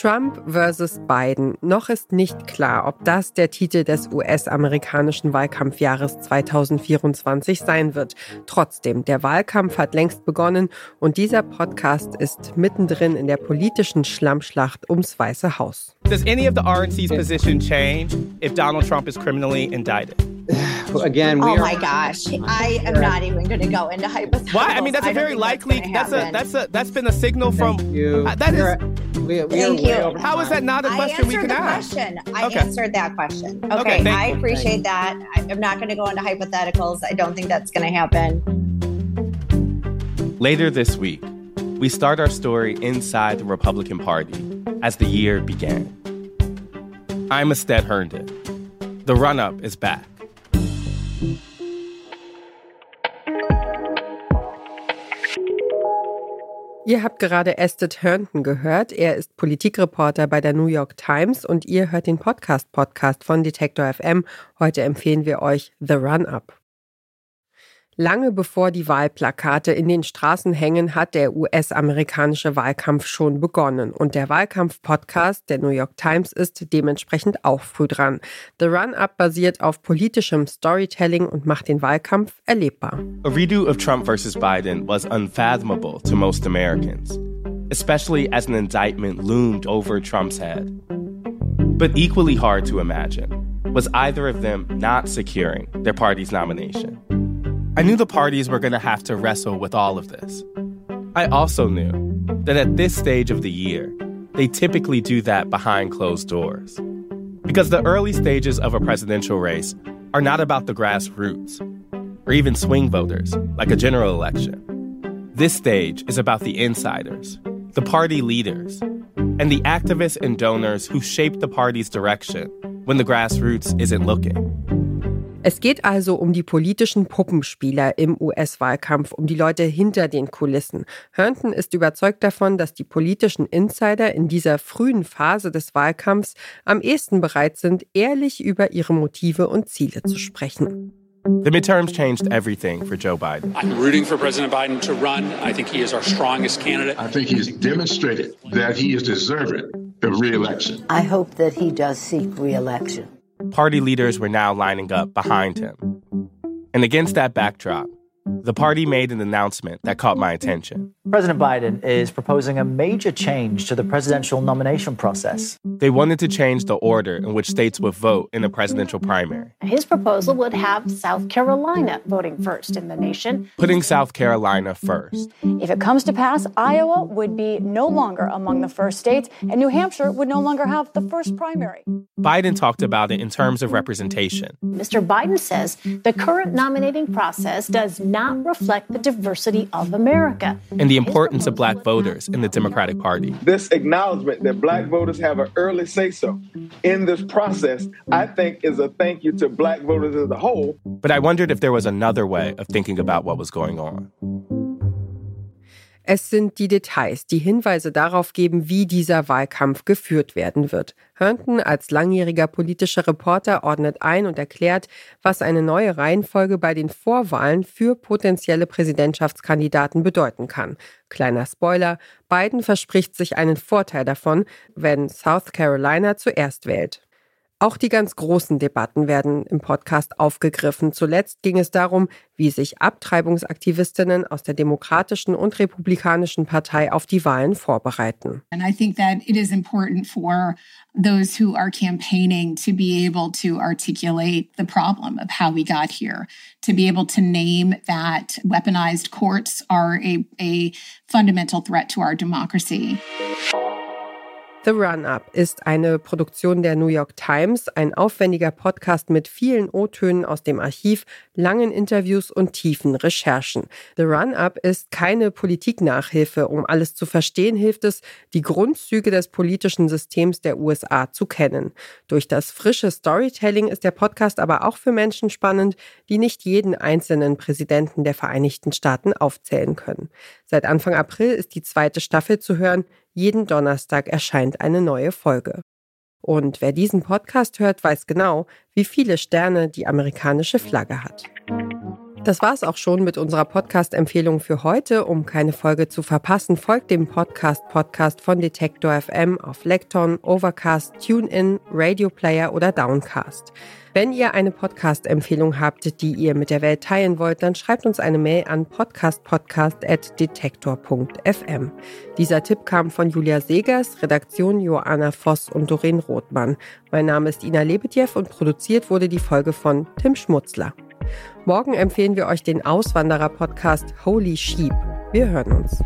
Trump versus Biden. Noch ist nicht klar, ob das der Titel des US-amerikanischen Wahlkampfjahres 2024 sein wird. Trotzdem, der Wahlkampf hat längst begonnen und dieser Podcast ist mittendrin in der politischen Schlammschlacht ums Weiße Haus. Does any of the RNC's position change if Donald Trump is criminally indicted? Again, we oh are- my gosh, I am not even going to go into hypotheticals. Why? I mean, that's a very likely. That's a that's a that's been a signal from. Thank you. Uh, that is. We, we Thank are you. How is that not a question we answered can the ask? question. I Okay. answered that question. Okay, Okay, thank I you. appreciate that. I- I'm not going to go into hypotheticals. I don't think that's going to happen. Later this week, we start our story inside the Republican Party as the year began. I'm Ested Herndon. The run up is back. Ihr habt gerade Estet Herndon gehört. Er ist Politikreporter bei der New York Times und ihr hört den Podcast-Podcast von Detektor FM. Heute empfehlen wir euch The Run-Up. Lange bevor die Wahlplakate in den Straßen hängen, hat der US-amerikanische Wahlkampf schon begonnen. Und der Wahlkampf-Podcast der New York Times ist dementsprechend auch früh dran. The Run-Up basiert auf politischem Storytelling und macht den Wahlkampf erlebbar. A redo of Trump versus Biden was unfathomable to most Americans, especially as an indictment loomed over Trump's head. But equally hard to imagine was either of them not securing their party's nomination. I knew the parties were going to have to wrestle with all of this. I also knew that at this stage of the year, they typically do that behind closed doors. Because the early stages of a presidential race are not about the grassroots or even swing voters, like a general election. This stage is about the insiders, the party leaders, and the activists and donors who shape the party's direction when the grassroots isn't looking. Es geht also um die politischen Puppenspieler im US-Wahlkampf, um die Leute hinter den Kulissen. Herndon ist überzeugt davon, dass die politischen Insider in dieser frühen Phase des Wahlkampfs am ehesten bereit sind, ehrlich über ihre Motive und Ziele zu sprechen. The midterms changed everything for Joe Biden. I'm rooting for President Biden to run. I think he is our strongest candidate. I think he's demonstrated that he is deserving of reelection. I hope that he does seek reelection. Party leaders were now lining up behind him. And against that backdrop, the party made an announcement that caught my attention. President Biden is proposing a major change to the presidential nomination process. They wanted to change the order in which states would vote in a presidential primary, His proposal would have South Carolina voting first in the nation. putting South Carolina first. If it comes to pass, Iowa would be no longer among the first states, and New Hampshire would no longer have the first primary. Biden talked about it in terms of representation. Mr. Biden says the current nominating process does not reflect the diversity of America. and the importance of black voters in the Democratic Party. this acknowledgement that black voters have an early say so in this process, I think is a thank you to black voters as a whole. But I wondered if there was another way of thinking about what was going on. Es sind die Details, die Hinweise darauf geben, wie dieser Wahlkampf geführt werden wird. Herndon als langjähriger politischer Reporter ordnet ein und erklärt, was eine neue Reihenfolge bei den Vorwahlen für potenzielle Präsidentschaftskandidaten bedeuten kann. Kleiner Spoiler, Biden verspricht sich einen Vorteil davon, wenn South Carolina zuerst wählt. Auch die ganz großen Debatten werden im Podcast aufgegriffen. Zuletzt ging es darum, wie sich Abtreibungsaktivistinnen aus der Demokratischen und Republikanischen Partei auf die Wahlen vorbereiten. And I think that it is important for those who are campaigning to be able to articulate the problem of how we got here, to be able to name that weaponized courts are a, a fundamental threat to our democracy. The Run-Up ist eine Produktion der New York Times, ein aufwendiger Podcast mit vielen O-Tönen aus dem Archiv, langen Interviews und tiefen Recherchen. The Run-Up ist keine Politiknachhilfe. Um alles zu verstehen, hilft es, die Grundzüge des politischen Systems der USA zu kennen. Durch das frische Storytelling ist der Podcast aber auch für Menschen spannend, die nicht jeden einzelnen Präsidenten der Vereinigten Staaten aufzählen können. Seit Anfang April ist die zweite Staffel zu hören. Jeden Donnerstag erscheint eine neue Folge. Und wer diesen Podcast hört, weiß genau, wie viele Sterne die amerikanische Flagge hat. Das war es auch schon mit unserer Podcast-Empfehlung für heute. Um keine Folge zu verpassen, folgt dem Podcast Podcast von Detektor FM auf Lekton, Overcast, TuneIn, Radio Player oder Downcast. Wenn ihr eine Podcast-Empfehlung habt, die ihr mit der Welt teilen wollt, dann schreibt uns eine Mail an podcastpodcast.detektor.fm. Dieser Tipp kam von Julia Segers, Redaktion Joanna Voss und Doreen Rothmann. Mein Name ist Ina Lebedjew und produziert wurde die Folge von Tim Schmutzler. Morgen empfehlen wir euch den Auswanderer-Podcast Holy Sheep. Wir hören uns.